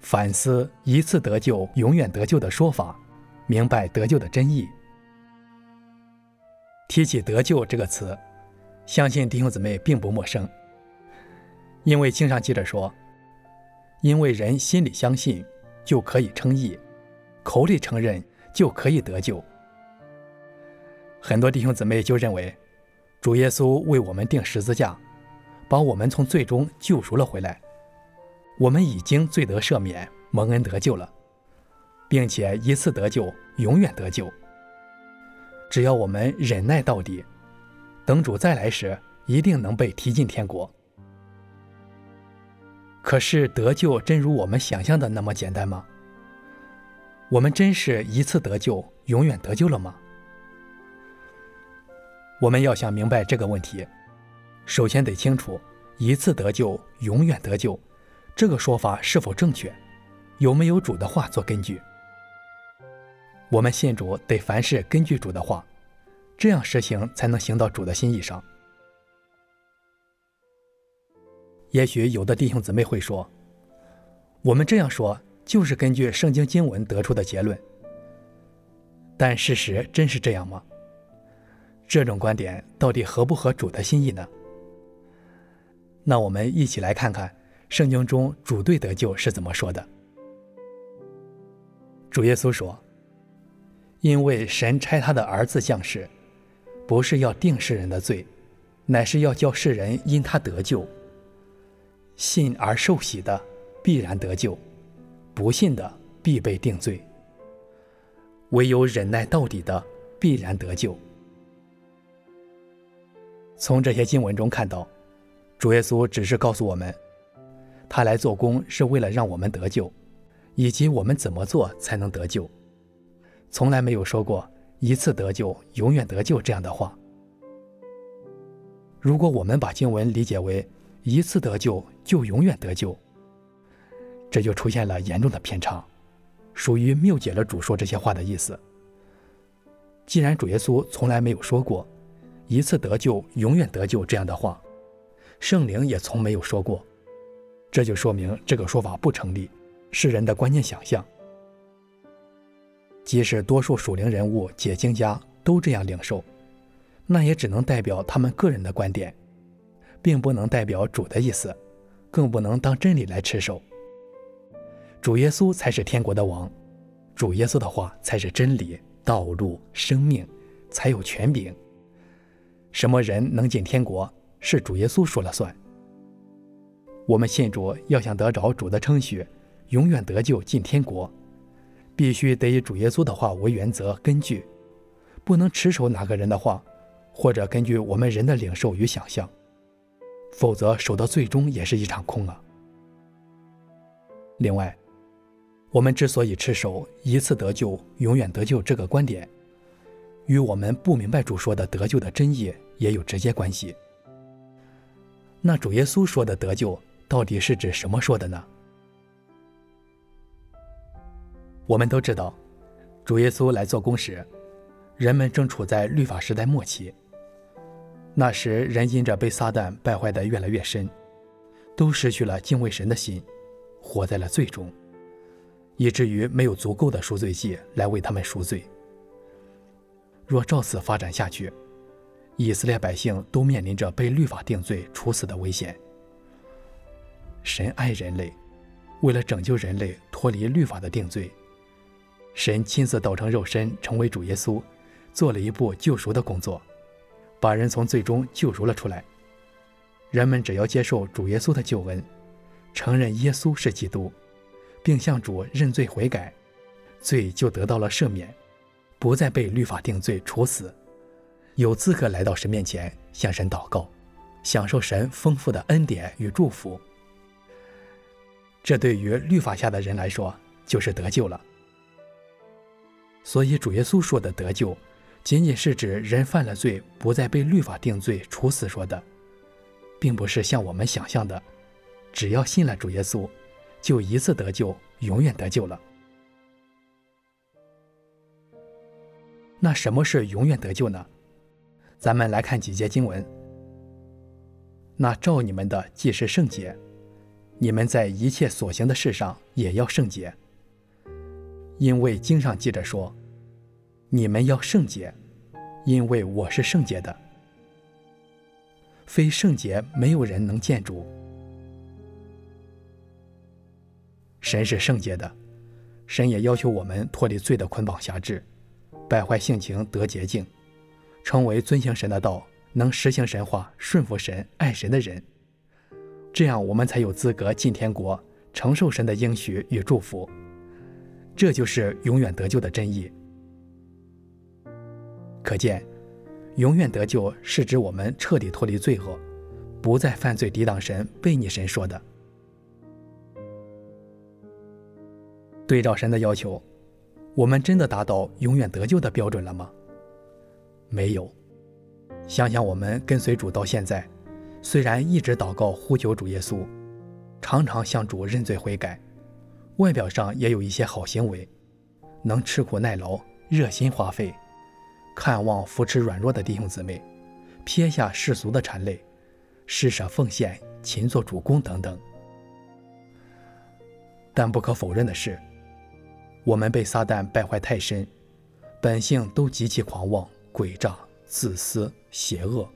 反思一次得救、永远得救的说法，明白得救的真意。提起“得救”这个词，相信弟兄姊妹并不陌生，因为经上记着说：“因为人心里相信，就可以称义；口里承认，就可以得救。”很多弟兄姊妹就认为，主耶稣为我们钉十字架，把我们从罪中救赎了回来，我们已经罪得赦免，蒙恩得救了，并且一次得救，永远得救。只要我们忍耐到底，等主再来时，一定能被提进天国。可是得救真如我们想象的那么简单吗？我们真是一次得救，永远得救了吗？我们要想明白这个问题，首先得清楚“一次得救，永远得救”这个说法是否正确，有没有主的话做根据。我们信主得凡事根据主的话，这样实行才能行到主的心意上。也许有的弟兄姊妹会说：“我们这样说就是根据圣经经文得出的结论。”但事实真是这样吗？这种观点到底合不合主的心意呢？那我们一起来看看圣经中主对得救是怎么说的。主耶稣说。因为神差他的儿子降世，不是要定世人的罪，乃是要叫世人因他得救。信而受洗的必然得救，不信的必被定罪。唯有忍耐到底的必然得救。从这些经文中看到，主耶稣只是告诉我们，他来做工是为了让我们得救，以及我们怎么做才能得救。从来没有说过一次得救，永远得救这样的话。如果我们把经文理解为一次得救就永远得救，这就出现了严重的偏差，属于谬解了主说这些话的意思。既然主耶稣从来没有说过一次得救，永远得救这样的话，圣灵也从没有说过，这就说明这个说法不成立，是人的观念想象。即使多数属灵人物、解经家都这样领受，那也只能代表他们个人的观点，并不能代表主的意思，更不能当真理来持守。主耶稣才是天国的王，主耶稣的话才是真理、道路、生命，才有权柄。什么人能进天国，是主耶稣说了算。我们信主，要想得着主的称许，永远得救进天国。必须得以主耶稣的话为原则根据，不能持守哪个人的话，或者根据我们人的领受与想象，否则守到最终也是一场空啊。另外，我们之所以持守一次得救，永远得救这个观点，与我们不明白主说的得救的真意也有直接关系。那主耶稣说的得救到底是指什么说的呢？我们都知道，主耶稣来做工时，人们正处在律法时代末期。那时，人因着被撒旦败坏得越来越深，都失去了敬畏神的心，活在了罪中，以至于没有足够的赎罪祭来为他们赎罪。若照此发展下去，以色列百姓都面临着被律法定罪、处死的危险。神爱人类，为了拯救人类脱离律法的定罪。神亲自道成肉身，成为主耶稣，做了一步救赎的工作，把人从罪中救赎了出来。人们只要接受主耶稣的救恩，承认耶稣是基督，并向主认罪悔改，罪就得到了赦免，不再被律法定罪处死，有资格来到神面前向神祷告，享受神丰富的恩典与祝福。这对于律法下的人来说，就是得救了。所以，主耶稣说的得救，仅仅是指人犯了罪，不再被律法定罪处死说的，并不是像我们想象的，只要信了主耶稣，就一次得救，永远得救了。那什么是永远得救呢？咱们来看几节经文。那照你们的既是圣洁，你们在一切所行的事上也要圣洁，因为经上记着说：“你们要圣洁，因为我是圣洁的。非圣洁，没有人能见主。”神是圣洁的，神也要求我们脱离罪的捆绑辖制，败坏性情得洁净，成为遵行神的道、能实行神话、顺服神、爱神的人。这样，我们才有资格进天国，承受神的应许与祝福。这就是永远得救的真意。可见，永远得救是指我们彻底脱离罪恶，不再犯罪抵挡神、悖逆神说的。对照神的要求，我们真的达到永远得救的标准了吗？没有。想想我们跟随主到现在。虽然一直祷告呼求主耶稣，常常向主认罪悔改，外表上也有一些好行为，能吃苦耐劳、热心花费，看望扶持软弱的弟兄姊妹，撇下世俗的缠累，施舍奉献、勤做主工等等。但不可否认的是，我们被撒旦败坏太深，本性都极其狂妄、诡诈、自私、邪恶。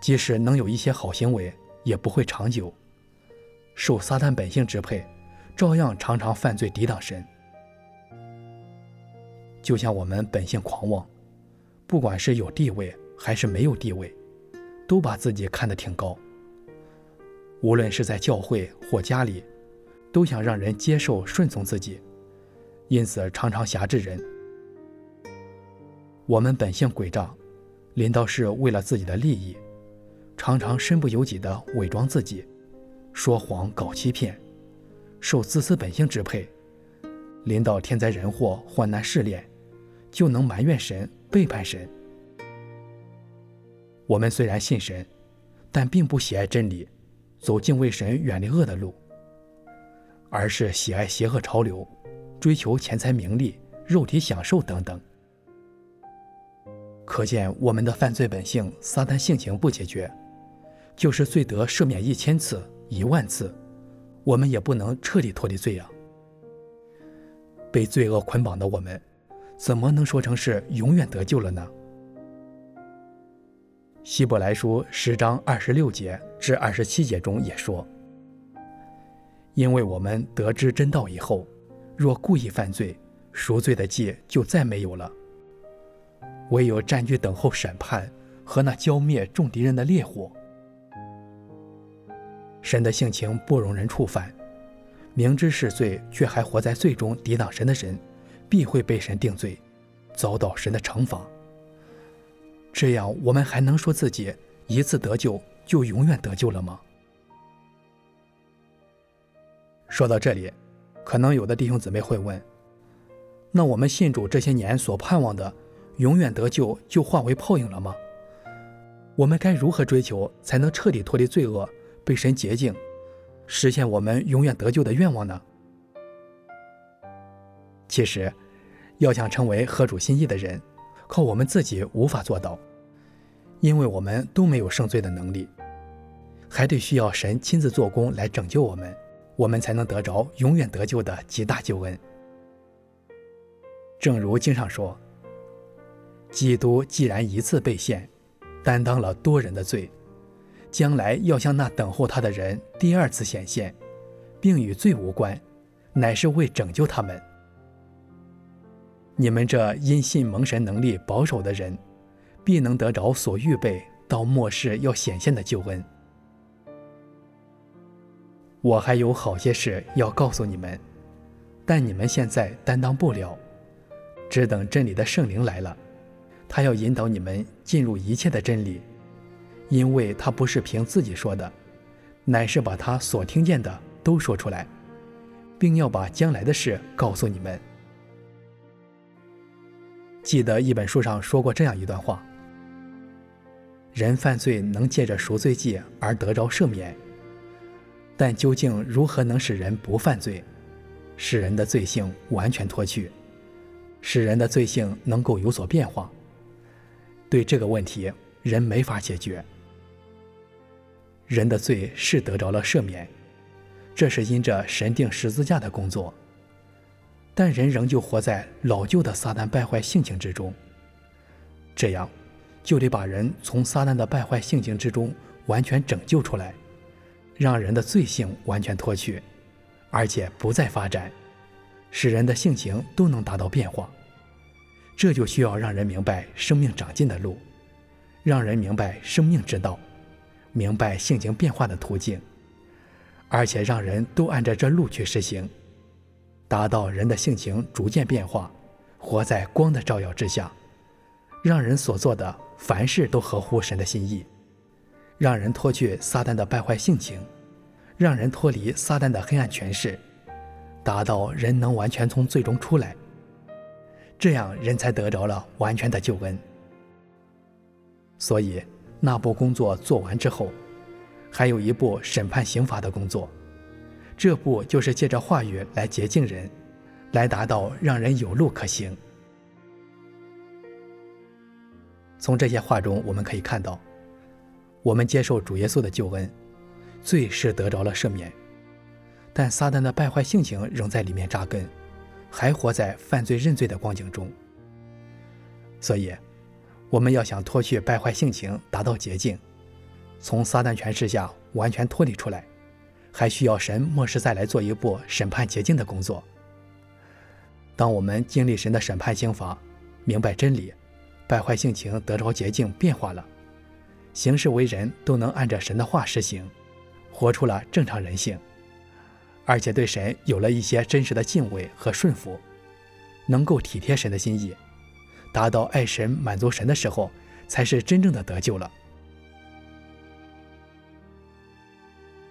即使能有一些好行为，也不会长久。受撒旦本性支配，照样常常犯罪抵挡神。就像我们本性狂妄，不管是有地位还是没有地位，都把自己看得挺高。无论是在教会或家里，都想让人接受顺从自己，因此常常辖制人。我们本性诡诈，临到是为了自己的利益。常常身不由己地伪装自己，说谎搞欺骗，受自私本性支配，临到天灾人祸、患难试炼，就能埋怨神、背叛神。我们虽然信神，但并不喜爱真理，走敬畏神、远离恶的路，而是喜爱邪恶潮流，追求钱财名利、肉体享受等等。可见我们的犯罪本性，撒旦性情不解决。就是罪得赦免一千次、一万次，我们也不能彻底脱离罪啊！被罪恶捆绑的我们，怎么能说成是永远得救了呢？希伯来书十章二十六节至二十七节中也说：“因为我们得知真道以后，若故意犯罪，赎罪的祭就再没有了，唯有占据等候审判和那浇灭众敌人的烈火。”神的性情不容人触犯，明知是罪却还活在罪中抵挡神的人，必会被神定罪，遭到神的惩罚。这样，我们还能说自己一次得救就永远得救了吗？说到这里，可能有的弟兄姊妹会问：那我们信主这些年所盼望的永远得救，就化为泡影了吗？我们该如何追求，才能彻底脱离罪恶？被神洁净，实现我们永远得救的愿望呢？其实，要想成为合主心意的人，靠我们自己无法做到，因为我们都没有胜罪的能力，还得需要神亲自做工来拯救我们，我们才能得着永远得救的极大救恩。正如经上说：“基督既然一次被献，担当了多人的罪。”将来要向那等候他的人第二次显现，并与罪无关，乃是为拯救他们。你们这因信蒙神能力保守的人，必能得着所预备到末世要显现的救恩。我还有好些事要告诉你们，但你们现在担当不了，只等真理的圣灵来了，他要引导你们进入一切的真理。因为他不是凭自己说的，乃是把他所听见的都说出来，并要把将来的事告诉你们。记得一本书上说过这样一段话：人犯罪能借着赎罪祭而得着赦免，但究竟如何能使人不犯罪，使人的罪性完全脱去，使人的罪性能够有所变化？对这个问题，人没法解决。人的罪是得着了赦免，这是因着神定十字架的工作，但人仍旧活在老旧的撒旦败坏性情之中。这样，就得把人从撒旦的败坏性情之中完全拯救出来，让人的罪性完全脱去，而且不再发展，使人的性情都能达到变化。这就需要让人明白生命长进的路，让人明白生命之道，明白性情变化的途径。而且让人都按照这路去实行，达到人的性情逐渐变化，活在光的照耀之下，让人所做的凡事都合乎神的心意，让人脱去撒旦的败坏性情，让人脱离撒旦的黑暗权势，达到人能完全从罪中出来，这样人才得着了完全的救恩。所以那部工作做完之后。还有一步审判刑罚的工作，这部就是借着话语来洁净人，来达到让人有路可行。从这些话中，我们可以看到，我们接受主耶稣的救恩，罪是得着了赦免，但撒旦的败坏性情仍在里面扎根，还活在犯罪认罪的光景中。所以，我们要想脱去败坏性情，达到洁净。从撒旦权势下完全脱离出来，还需要神末世再来做一步审判洁净的工作。当我们经历神的审判刑罚，明白真理，败坏性情得着洁净变化了，行事为人都能按着神的话实行，活出了正常人性，而且对神有了一些真实的敬畏和顺服，能够体贴神的心意，达到爱神满足神的时候，才是真正的得救了。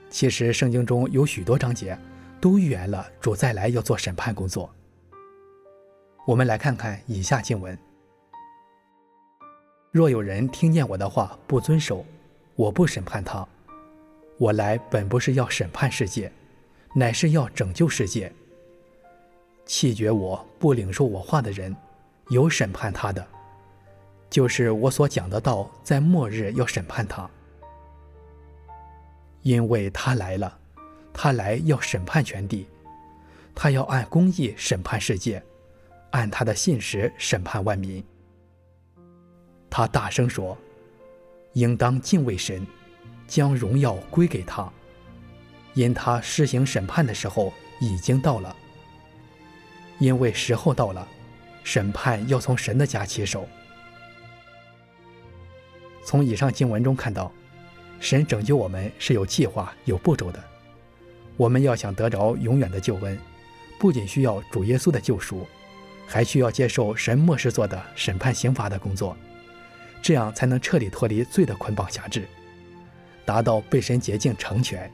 其实圣经中有许多章节都预言了主再来要做审判工作。我们来看看以下经文：若有人听见我的话不遵守，我不审判他。我来本不是要审判世界，乃是要拯救世界。弃绝我不领受我话的人，有审判他的，就是我所讲的道，在末日要审判他。因为他来了，他来要审判全地，他要按公义审判世界，按他的信实审判万民。他大声说：“应当敬畏神，将荣耀归给他，因他施行审判的时候已经到了。因为时候到了，审判要从神的家起手。”从以上经文中看到。神拯救我们是有计划、有步骤的。我们要想得着永远的救恩，不仅需要主耶稣的救赎，还需要接受神末世做的审判刑罚的工作，这样才能彻底脱离罪的捆绑辖制，达到被神洁净成全。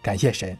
感谢神。